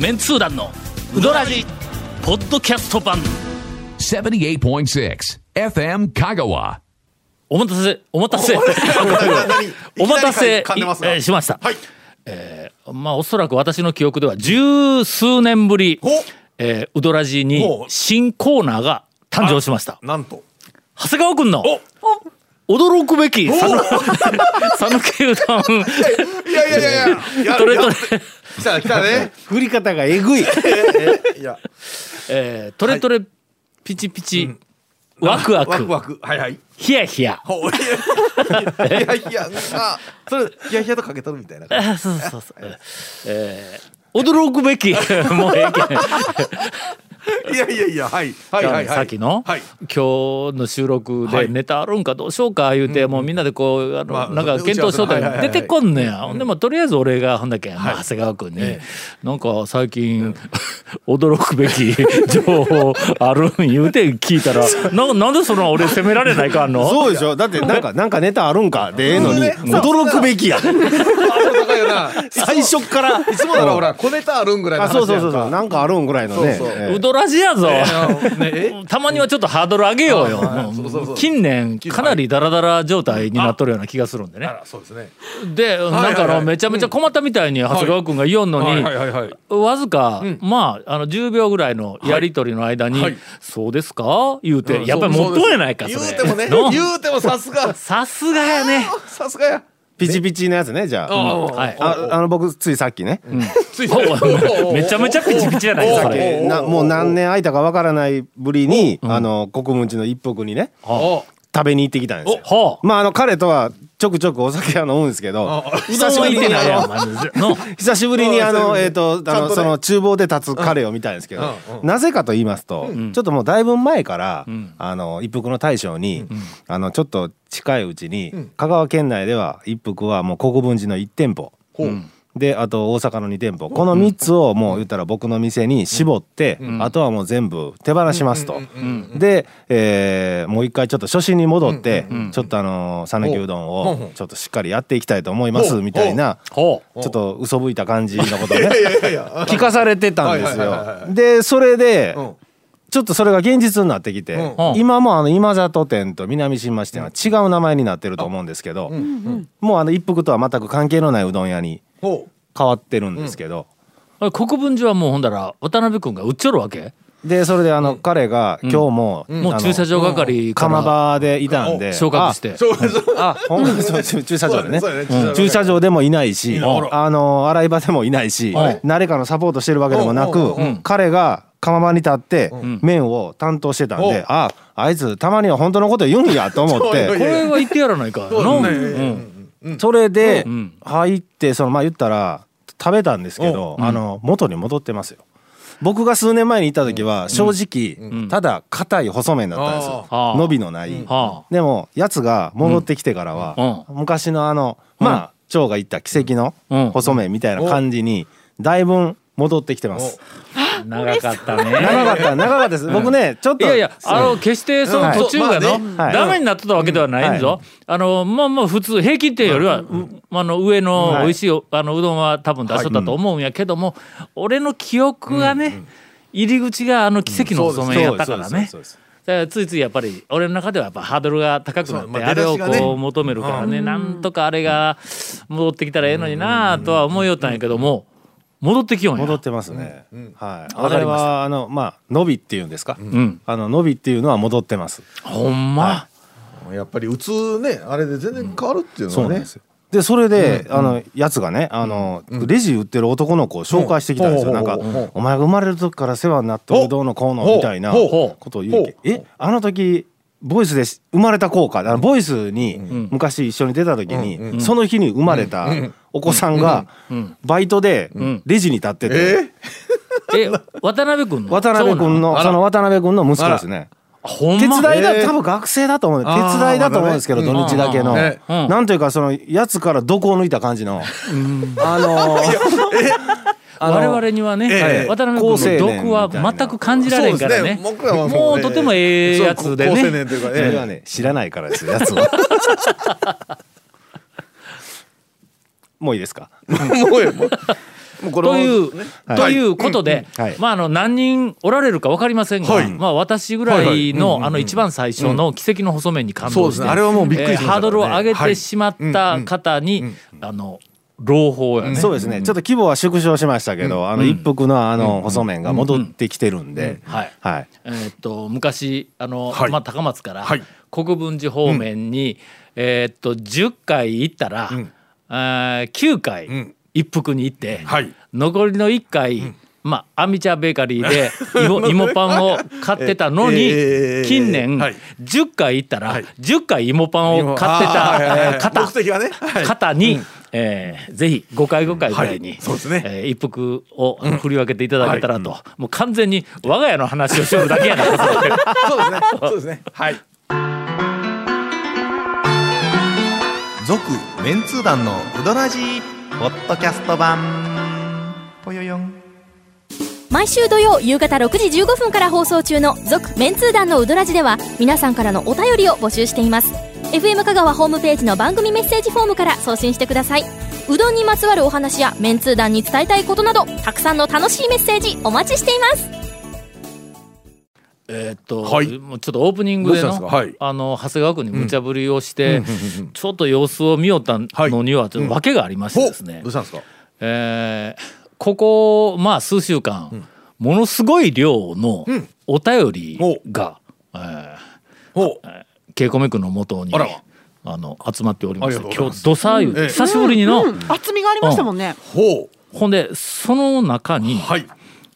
メンツー団のウドラジポッドキャスト版。78.6 FM Kagawa. お待たせお待たせ。お待たせ、えーしました、はい。えーまあおそらく私の記憶では十数年ぶりほえーウドラジに新コーナーが誕生しました。なんと。長谷川君の驚くべき讃讃岐うどん。いやいやいやいや。いやトレ。トレ来た来たね。振り方がえぐい。いや。えートレトレピチピチ、ワクワク。ワクワク。はいはい。ヒヤヒヤ。いやいやあそれヒヤヒヤとかけとるみたいなあそうそうそうえー驚くべきもうええけん いやいやいやはいはいはいはい。さっきの、はい。今日の収録ではい。ネタあるんかどうしようか言うて、もうみんなでこうあの、まあなんか検討しとった出てこんねや、ほんでもとりあえず俺がほんだけ、まあ、長谷川君に、なんか最近、驚くべき 情報あるん？言うて聞いたらななんでその俺責められないかんの？そうでしょ。だってなんかなんかネタあるんかでええのに驚くべきや。最初っから。いつもならほら小ネタあるんぐらいのあ話そうそうそうそう。やんかなんかあるんぐらいのね。そうそう。ええ。うどらじやぞ、ねえ？たまにはちょっとハードル上げようよ、近年かなりダラダラ状態になっとるような気がするんでね。そうですね。でなんかあのめちゃめちゃ困ったみたいに長谷川君が言おんのに、わずか、まああの10秒ぐらいのやり取りの間に「はい。そうですか?」言うて、うんやっぱりそう持っとんやないかそれ。言うてもねの？言うてもさすが。さすがやね。さすがやピチピチのやつねじゃあ。はい。ああの僕ついさっきね。ついおめちゃめちゃピチピチじゃないですかなもう何年空いたかわからないぶりにあの国分寺の一服にねお食べに行ってきたんですよ。はあ。まああの彼とはちょくちょくお酒は飲むんですけど 久しぶりにあのの久しぶりにあのうんえっとあのその厨房で立つ彼を見たんですけどうんなぜかと言いますとちょっともうだいぶ前からあの一服の大将にあのちょっと近いうちに香川県内では一服はもう国分寺の1店舗であと大阪の2店舗。この3つをもう言ったら僕の店に絞ってあとはもう全部手放しますと。で、えーもう一回ちょっと初心に戻ってちょっとあの讃岐うどんをちょっとしっかりやっていきたいと思いますみたいなちょっと嘘吹いた感じのことをね聞かされてたんですよ。でそれでうん。ちょっとそれが現実になってきて、うん。今もあの今里店と南新町店は違う名前になってると思うんですけど、もうあの一服とは全く関係のないうどん屋に変わってるんですけど、国分寺はもうほんだら渡辺君が売っちょるわけ？でそれであの、彼が今日も、もう駐車場係か釜ら場でいたんで。昇格して。ああほんまにそう駐車場でね。駐車場でもいないしあの洗い場でもいないしはい誰かのサポートしてるわけでもなくうん。うん。うん彼が釜場に立って麺を担当してたんでああいつたまには本当のこと言うんやと思って。これは言ってやらないか。そうのね。うんそれでん。入ってそのまあ言ったら食べたんですけどあの元に戻ってますよ。僕が数年前に行った時は正直ただ硬い細麺だったんですよ。伸びのない。はでもやつが戻ってきてからは昔のあのまあ蝶が言った奇跡のうん。細麺みたいな感じにだいぶ戻ってきてます。あ長かったね。長かった長かったです。僕ねちょっといやいやあの決してその途中がの、ダメになってたわけではないんぞ、あのまあまあ普通平均点よりは、うあの上の美味しいおあのうどんは多分出しとったと思うんやけども、俺の記憶がね、入り口があの奇跡の細麺やったからね。そうです。だからついついやっぱり俺の中ではやっぱハードルが高くなって、ああれをこう求めるからね、なんとかあれが戻ってきたらええのになとは思いよったんやけども戻ってきよんや。戻ってますね。はい。あれはあのまあ伸びっていうんですか？うん。あの伸びっていうのは戻ってます。ほんま、やっぱり打つねあれで全然変わるっていうのはね。そうなんですよ。でそれで、あのやつがねあの、レジ売ってる男の子を紹介してきたんですよ、う。んなんか、お前が生まれる時から世話になってるどうのこうのみたいなことを言う。けえあの時ボイスでし生まれた子かあのボイスに昔一緒に出た時に、その日に生まれたお子さんがバイトでレジに立ってて、え え渡辺君の？渡辺君のその？渡辺君の息子ですね。手伝いだ、えー。多分学生だと思う。手伝いだと思うんですけど、土日だけの、なんというかそのやつから毒を抜いた感じの、あのーあの我々にはね、ええ渡辺君の毒は全く感じられんからねね。僕らはもうねもうとてもええやつでね。年というかそれはねね知らないからですよやつは。もういいですか？もうという、ねということで、うんはい。まああの何人おられるか分かりませんが、はい。まあ私ぐらいの、あの一番最初の奇跡の細麺に感動して、そうですね。あれはもうびっくりハードルを上げてしまった方に、あの朗報やね。そうですね。ちょっと規模は縮小しましたけど、あの一服のあの細麺が戻ってきてるんで、はい。はい。えーっと昔あの、はい。まあ、高松からはい。国分寺方面に、えーっと10回行ったら、ん。あー9回、ん。一服に行って、はい。残りの1回、まあアミチャベーカリーで 芋芋パンを買ってたのに、ええ近年、はい。10回行ったら、はい。10回芋パンを買ってた、方。方に、えーぜひ5回5回ぐらいに、はいそうですね。えー一服を振り分けていただけたらと、もう完全に我が家の話をしよるだけやな。そうですね。そうですね。はい。続メンツー団のウドラジーポッドキャスト版。ぽよよん。毎週土曜夕方6時15分から放送中の「続・メンツー団のウドラジ」では皆さんからのお便りを募集しています FM 香川ホームページの番組メッセージフォームから送信してください。うどんにまつわるお話やメンツー団に伝えたいことなどたくさんの楽しいメッセージお待ちしています。えーっと、はい。もうちょっとオープニングでの,、はい。あの長谷川君に無茶ぶりをして、ちょっと様子を見よったのにはちょっと訳がありましてですね、どうしたんですか？えーここまあ数週間、ものすごい量のお便りが、えーほうケイコメ君のもとにあの集まっておりまして今日土佐湯ええ久しぶりにの、厚みがありましたもんね。ほほんでその中に、うはい。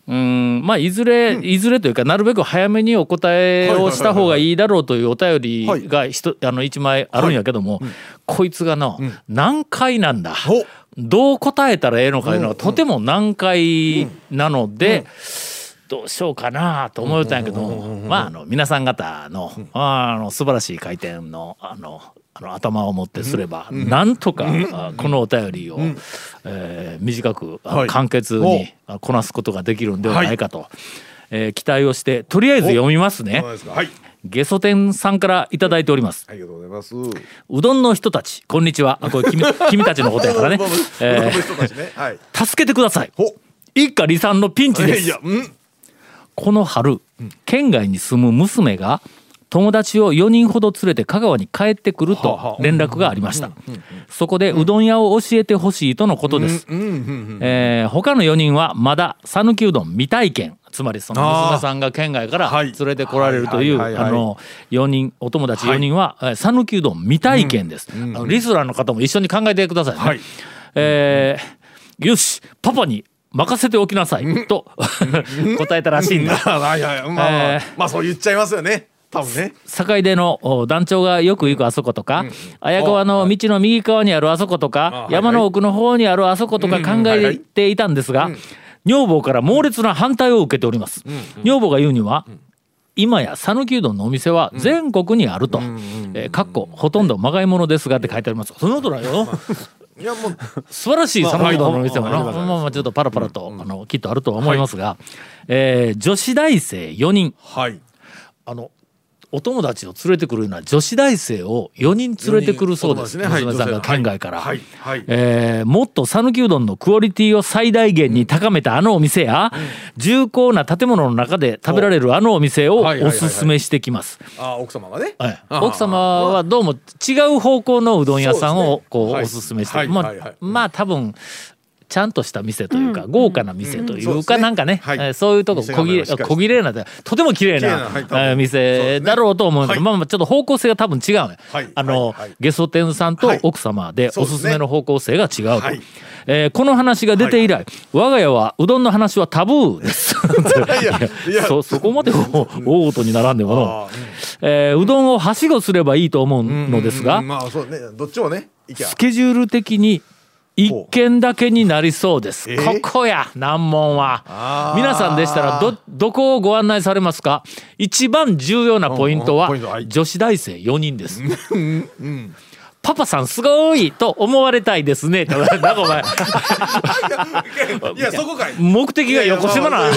うんまあいずれ、いずれというかなるべく早めにお答えをした方がいいだろうというお便りがひとあの一枚あるんやけども、こいつがの、難解なんだ？どう答えたらええのかいうのがとても難解なので、どうしようかなと思ったんやけど、まああの皆さん方の,、あの素晴らしい回転のあのあの頭をもってすれば、なんとか、あこのお便りを、えー短く、簡潔にあこなすことができるんではないかと、えー期待をしてとりあえず読みますね。ゲソ天さんからいただいております。ありがとうございます。うどんの人たちこんにちは。あこれ君 君たちのことやからね。助けてください。ほ。一家離散のピンチですこの春、県外に住む娘が友達を4人ほど連れて香川に帰ってくると連絡がありました。そこでうどん屋を教えてほしいとのことです。えー他の4人はまだ讃岐うどん未体験。つまりその娘さんが県外からはい連れてこられるというあの4人お友達4人はえー讃岐うどん未体験です。リスナーの方も一緒に考えてくださいね。はい。えーよしパパに任せておきなさい。と。答えたらしいんだ。はいはい。まあまあえー。まあそう言っちゃいますよね。多分ね。境出のお団長がよく行くあそことか、綾川の道の右側にあるあそことか、あ山の奥の方にあるあそことか考えていたんですが、女房から猛烈な反対を受けております。女房が言うには、今や讃岐うどんのお店は全国にあると、えーかっこほとんどまがいものですがって書いてあります。そのことだよ。いやもう。素晴らしい讃岐うどんのお店もな、まあまあまあちょっとパラパラと、あのきっとあるとは思いますが、えー女子大生4人。はい。あのお友達を連れてくるような女子大生を4人連れてくるそうです。ねはい娘さんが県外から、はい。はい。えーもっと讃岐うどんのクオリティを最大限に高めたあのお店や、重厚な建物の中で食べられるあのお店をはい。はい。はい。はいおすすめしてきます。あ奥様がね。はい。あ奥様はどうも違う方向のうどん屋さんをこうはい。おすすめしてまあ多分ちゃんとした店というか、豪華な店というか、そうなんかね、そういうとこ店小切れ小切れなでとても綺麗な店だろうと思うんだけど、はい。まあまあちょっと方向性が多分違うね、はい。あの、ゲソ天さんとはい。奥様でおすすめの方向性が違うと。はい。えーこの話が出て以来、我が家はうどんの話はタブーです。そそこまで大大事に並んでもの。あ、えーうどんをはしごすればいいと思うのですが、うんまあそうね。どっちもねいきゃ。スケジュール的に一件だけになりそうです。え？ーここや難問は皆さんでしたらどどこをご案内されますか？一番重要なポイントは女子大生4人です。パパさんすごいと思われたいですね。なんかお前いやそこかい目的が横島な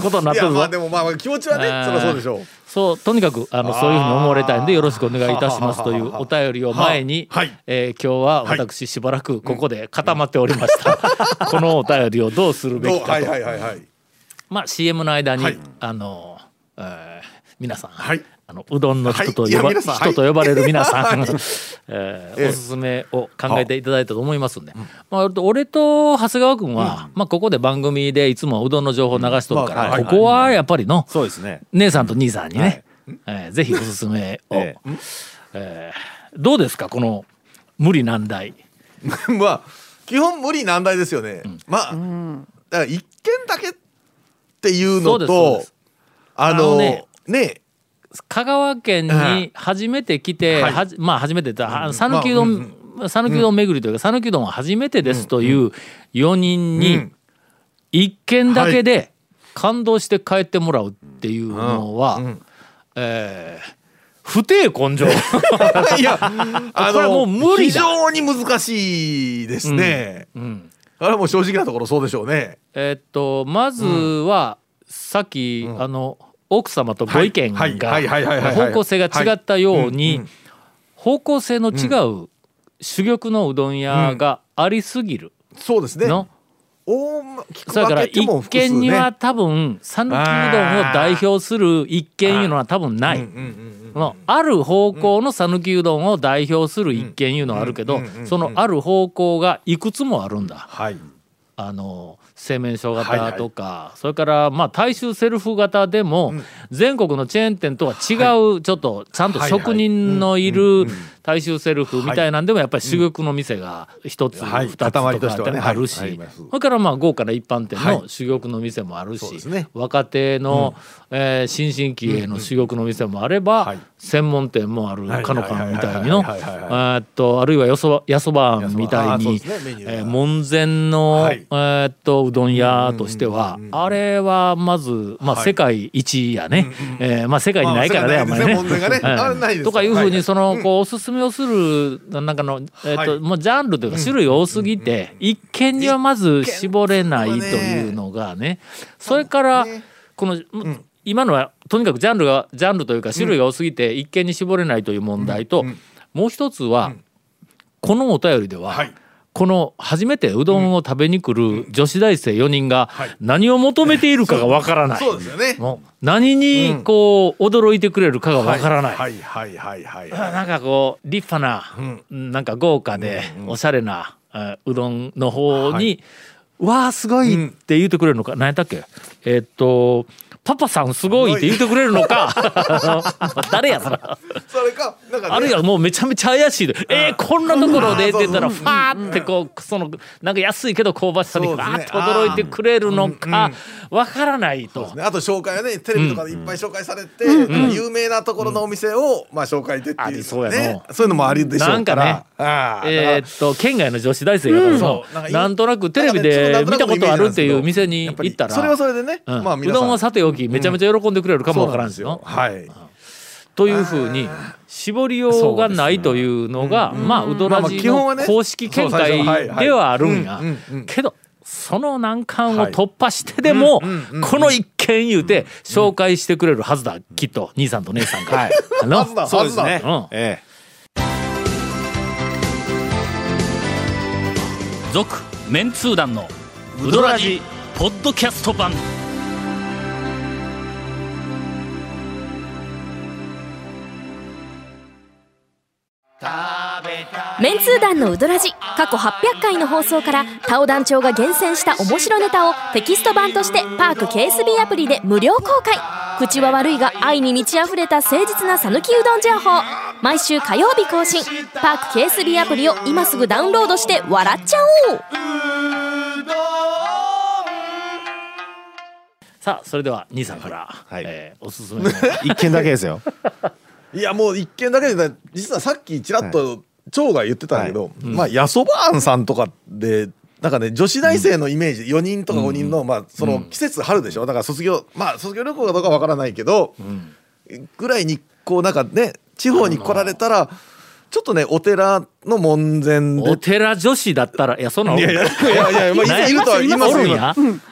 ことになってるぞまあで。もまあまあ気持ちはねそりゃそうでしょうそうとにかくあのそういうふうに思われたいんでよろしくお願いいたしますというお便りを前に、はい。えー今日は私しばらくここで固まっておりました、このお便りをどうするべきかと、はいはいはいはい。まあ CM の間に、はい。あの、えー皆さん、はいあのうどんの人とはい呼ば、い。や皆さん人と呼ばれる皆さん、はい。えーええ。おすすめを考えていただいたと思いますんで、まあ、俺と長谷川君は、まあ、ここで番組でいつもうどんの情報流しとるから、まあはい。ここはやっぱりの、そうですね。姉さんと兄さんにね、えーぜひおすすめを、ええ。ーどうですかこの無理難題。まあ基本無理難題ですよね、まあだから一件だけっていうのとあのねね香川県に初めて来て、はじまあ初めてだうん。讃岐うどまん。讃岐うどん巡りというか讃岐うどんは初めてですという4人うにん。一件だけで感動して帰ってもらうっていうのは、うん。えー不定根性。いやあ これはもう無理だ。非常に難しいですね、うん。あれはもう正直なところそうでしょうね。えーっとまずはさっき、あの奥様とご意見はいが方向性が違ったようにうん方向性の違う珠玉のうどん屋がありすぎる。そうですね。の？大ま聞くそれから一軒には多分讃岐うどんを代表する一軒いうのは多分ない。ある方向の讃岐うどんを代表する一軒いうのはあるけどそのある方向がいくつもあるんだ。はい。あの製麺所型とか、それからまあ大衆セルフ型でも全国のチェーン店とは違うちょっとちゃんと職人のいる大衆セルフみたいなんでもやっぱり珠玉の店が一つはい。二つとかあるはい。あしそれからまあ豪華な一般店はい。の珠玉の店もあるし若手のえー新進気鋭の珠玉の店もあればはい。専門店もあるはい。かのかみたいにのはいはいはいはいはい。えーっとあるいはよそばやそばあんみたいにね。えー門前の、はい。えーっとうどん屋としては、あれはまず、まあ、はい。世界一やね、えーまあ、世界にないからね、まああんまりね。とかいうふうにはいそのこうおすすめをするなんかの、えーっとはい。もうジャンルというか種類多すぎて、一見にはまず絞れないというのがねそれからこの、今のはとにかくジャンルがジャンルというか種類が多すぎて一見に絞れないという問題と、もう一つは、このお便りでは、はいこの初めてうどんを食べに来る女子大生4人がはい。何を求めているかがわからない。そうですよね。もう何にこう驚いてくれるかがわからない。はいはいはいはいあはい。なんかこう立派な、なんか豪華でおしゃれな、えーうどんの方に「わあすごい!」って言ってくれるのか、何やったっけ？えーっと「パパさんすごい!」って言ってくれるのか。誰やそれ。それかなんかね。あるいはもうめちゃめちゃ怪しいで「えー、こんなところで? 」って言ったらうん。ファーってこうそのなんか安いけど香ばしさにそうですね。ガーッと驚いてくれるのかわからないと。ね。あと紹介はねテレビとかでいっぱい紹介されて、有名なところのお店を、まあ紹介でっていうありそうやね。のそういうのもありでしょうから。なんかああえーっと県外の女子大生やからそう。なんなんとなくテレビで見たことあるっていう店に行ったら。それはそれでね、うん。まあ皆さん。うどんはさておきめちゃめちゃ喜んでくれるかもわからんですよ。はい。というふうに絞りようがないというのがまあうどらまあじの公式見解ではあるんや。けどその難関を突破してでもこの一件言うて紹介してくれるはずだ。きっと兄さんと姉さんが。あのはずだそうですね。うん。え続メンツー団のウドラジポッドキャスト版メンツー団のウドラジ過去800回の放送からタオ団長が厳選した面白ネタをテキスト版としてパーク KSB アプリで無料公開。口は悪いが愛に満ち溢れた誠実な讃岐うどん情報。毎週火曜日更新。パーク KSB アプリを今すぐダウンロードして笑っちゃおう。さあそれでは兄さんから、はい。えーおすすめのえ一件だけですよ いやもう一件だけで実はさっきちらっと長が言ってたんだけど、まあやそばあんさんとかでなんかね女子大生のイメージ、4人とか5人の、まあその季節春でしょ？だから卒業まあ卒業旅行かどうかわからないけど、ぐらいにこうなんかね地方に来られたら、ちょっとねお寺の門前で。お寺女子だったらいやそんなんいやいやいやいや、まあ、いるとは言いますよ。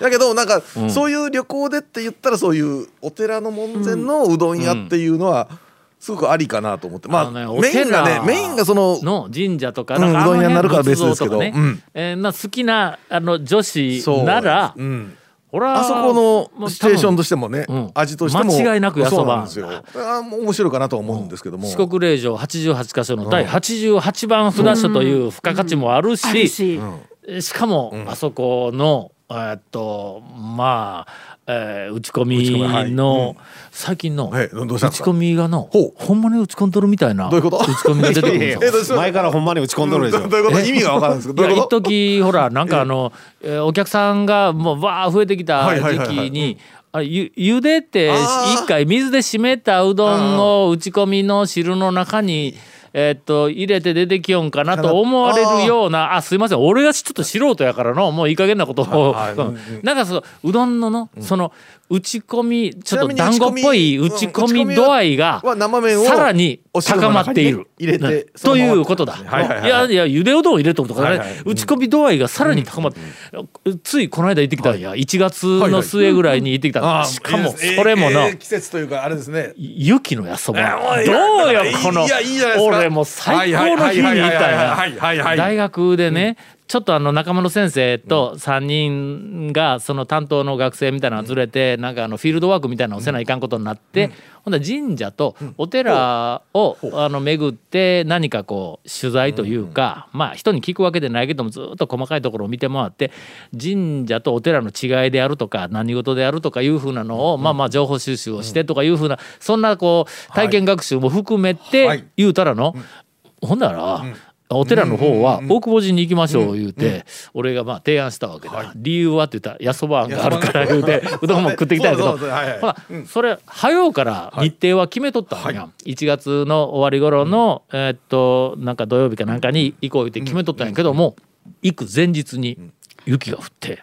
だけどなんか、ん。そういう旅行でって言ったらそういうお寺の門前のうどん屋っていうのはすごくありかなと思って、まあねおメインがね寺メインがそのの神社とかうんうどん屋になるから辺別ですけどねうん。えーな好きなあの女子ならうん。あそこのシチュエーションとししてもね、うん。味としても間違いなくやそば。なんですよ。面白いかなと思うんですけども。四国霊場88箇所の第88番札所という付加価値もあるし、し、しかもあそこのえーっとまあ、えー打ち込み打ち込みはいの最近の打ち込みがのほんまに打ち込んどるみたいなどういうこと？打ち込みが出てくるんですよ。前からほんまに打ち込んどるでしょどういうこと意味がわからんですけどいや一時ほらなんかあの、えーお客さんがもうわー増えてきたはいはい時はいはい期にあれゆ茹でて一回水で締めたうどんを打ち込みの汁の中に。えーっと入れて出てきよんかなと思われるようなあすいません。俺がちょっと素人やからのもういい加減なことを、はいうん なんかそううどんのの、その打ち込みちょっと団子っぽい打打ちち込み度合いがさらに高まっている。ということだ。はいはいはい。いやいやゆでうどんを入れとるとかね、はいはい。打ち込み度合いがさらに高まって、ついこの間行ってきたんや、1月の末ぐらいに行ってきた、しかもそれもの、えー季節というかあれですね。雪のやそば。えーどうよこの俺もう最高の日に行ったんや。大学でね、ちょっとあの仲間の先生と3人がその担当の学生みたいなのがずれて、なんかあのフィールドワークみたいなのをせないかんことになって、ほんなら神社とお寺をあの巡って何かこう取材というか、まあ人に聞くわけでないけどもずっと細かいところを見て回って神社とお寺の違いであるとか何事であるとかいうふうなのを、まあまあ情報収集をしてとかいうふうなそんなこう体験学習も含めはい。て言うたらの、ほんなら、お寺の方は大久保寺に行きましょう言うて、俺がまあ提案したわけだ、理由はって言ったらやそばあんがあるから言うてうどんも食ってきたんやけどほらそれ早うから日程は決めとったんや、1月の終わり頃の、えーっとなんか土曜日かなんかに行こう言って決めとったんやけども、行く前日に雪が降って、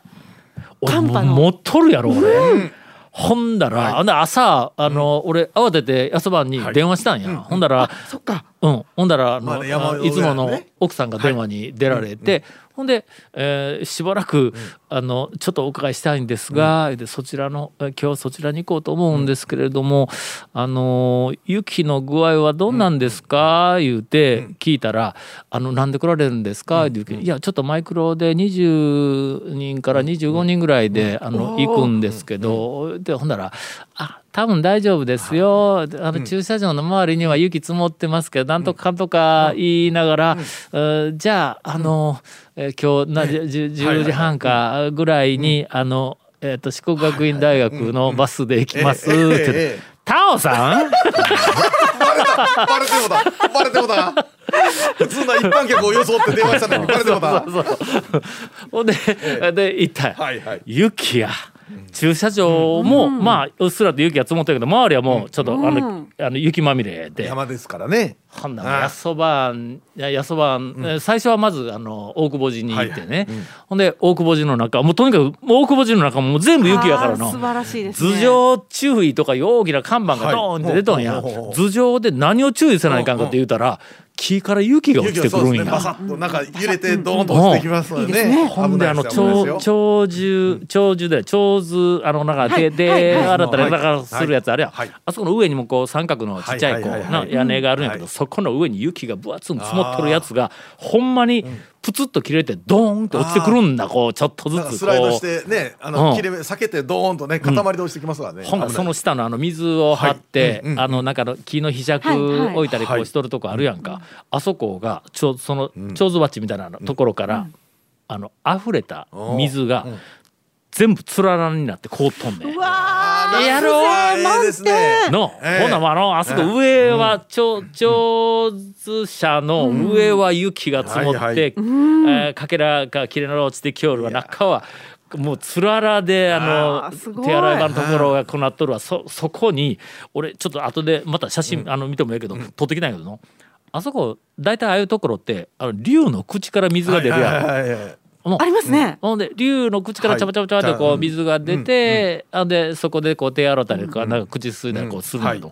俺もう持っとるやろ俺。ほんだら、ほんだら朝あの、俺慌ててやそばんに電話したんや、ほんだらそっかうん、ほんだらあの、まあねいつもの奥さんが電話に出られて、ほんで、えーしばらく、あのちょっとお伺いしたいんですが、でそちらのえ今日そちらに行こうと思うんですけれども、あの雪の具合はどうなんですか、言うて聞いたら「あのなんで来られるんですか?」って言うけどいやちょっとマイクロで20人から25人ぐらいで、あの行くんですけど、でほんなら「あ多分大丈夫ですよ、あの駐車場の周りには雪積もってますけどなんとかかん。とか言いながら、うん。じゃああの、えー今日なじゅじゅ10時半かぐらいに、あの、えー、と四国学院大学のバスで行きます。ってタオさん？バレてもだ。バレてもだ。普通の一般客を装って電話したのにバレてもだ。ほんで、で行ったよ、はいはい。雪や駐車場も、まあうっすらと雪が積もったけど周りはもうちょっと、あのあの雪まみれで。山ですからねほんならやそばんややそばん、えー最初はまずあの大久保寺に行ってね、ほんで大久保寺の中もうとにかく大久保寺の中も全部雪やからの素晴らしいですね。頭上注意とかいう大きな看板がドーンって出とんや、はい頭上で何を注意せないかんかって言うたら木から雪が落ちてくるんや。ね。バサッとなんか揺れてドーンと落ちてきますのでね。ほんであの長長寿長寿で長寿あのなんかはい。手ではい。はい。洗ったりはいだからするやつあるやん。はい。あそこの上にもこう三角のちっちゃいこはいはいはいはい。うな屋根があるんやけどはいそこの上に雪が分厚く積もっとるやつがほんまにプツッと切れてドーンって落ちてくるんだこうちょっとずつスライドし。てねあうん。の切れ目避けてドーンとね塊で落ちてきますからね。ほんその危下のあの水を張って、あのなんかの木のひはいはい。置いたりこうしとるとこあるやんか、あそこがちょその蝶々鉢みたいなところから、あの溢れた水が全部つららになって凍っとんねん。うわーやろないで。すね。の、ええほなもうあのあそこ上は長長寿車の上は雪が積もって、はいはい。えーかけらが切れの落ちてきおるわ。中はもうつららであのあーすごい。手洗い場のところがこうなっとるわ。そそこに俺ちょっと後でまた写真、あの見てもいいけど、撮ってきたんやけどの。あそこ大体ああいうところってあの竜の口から水が出るやん。はいはいはいはいありますね。ほんで竜の口からちゃばちゃばちゃばってこうはい水が出て、あでそこでこう手洗ったりとかなんか口すすいだりこうするんだけど、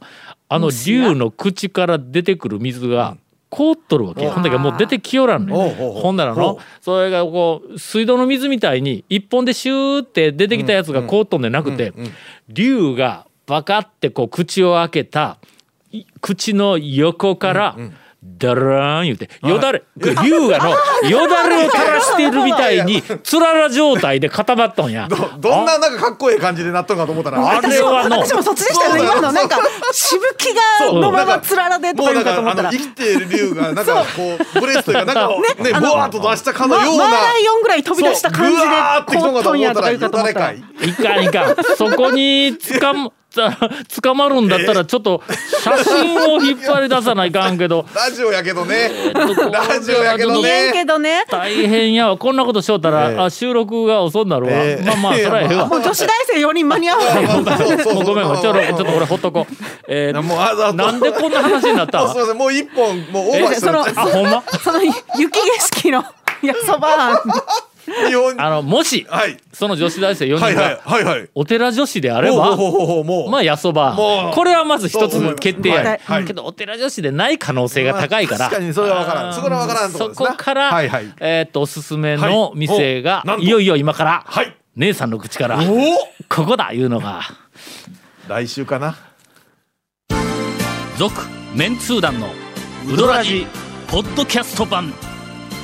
あの竜の口から出てくる水が凍っとるわけほんだけもう出てきよらんね。おうおうおう。ほんならのそれがこう水道の水みたいに一本でシューって出てきたやつが凍っとんでなくて竜がバカってこう口を開けたい口の横からダラーン言うてよだれ 竜がのよだれを垂らしてるみたいにつらら状態で固まっとんや。どどんななんかかっこいい感じでなっとるかと思ったらあれはの私もそっちでしたよね今のなんかしぶきがのままつららでとか言う。かかと思ったら生きている竜がなんかこうブレスというかなんかねボワーっと出したかのようなマーライオンぐらい飛び出した感じでそうとんやとか言うかと思ったら。よいかんいかん。そこにつかむつかまるんだったらちょっと写真を引っ張り出さないかんけど。ラジオやけどね。ララジオやけどね。言えんけどね。大変やわ。こんなことしよったら、ええ。あ収録が遅になるわ、ええ。まあまあそれはええわ。もう女子大生4人間に合わない。うごめんごめんちょっとちょっと俺ほっとこう、えーもうああなんでこんな話になった？すいませんもう一本もうオーバーしてそのあほんま？その雪景色のやそば日本あのもしはい。その女子大生4人はいはいがはいはい。お寺女子であれば、まあやそば。これはまず一つの決定や、はい。はい。けどお寺女子でない可能性が高いから、まあ確かにそれは分からん。そこは分からんところですな。そこから、はいはい。えーっとおすすめの店が、はい。よいよ今から、はい。姉さんの口からおここだいうのが。来週かな。続メンツー団のウドラジポッドキャスト版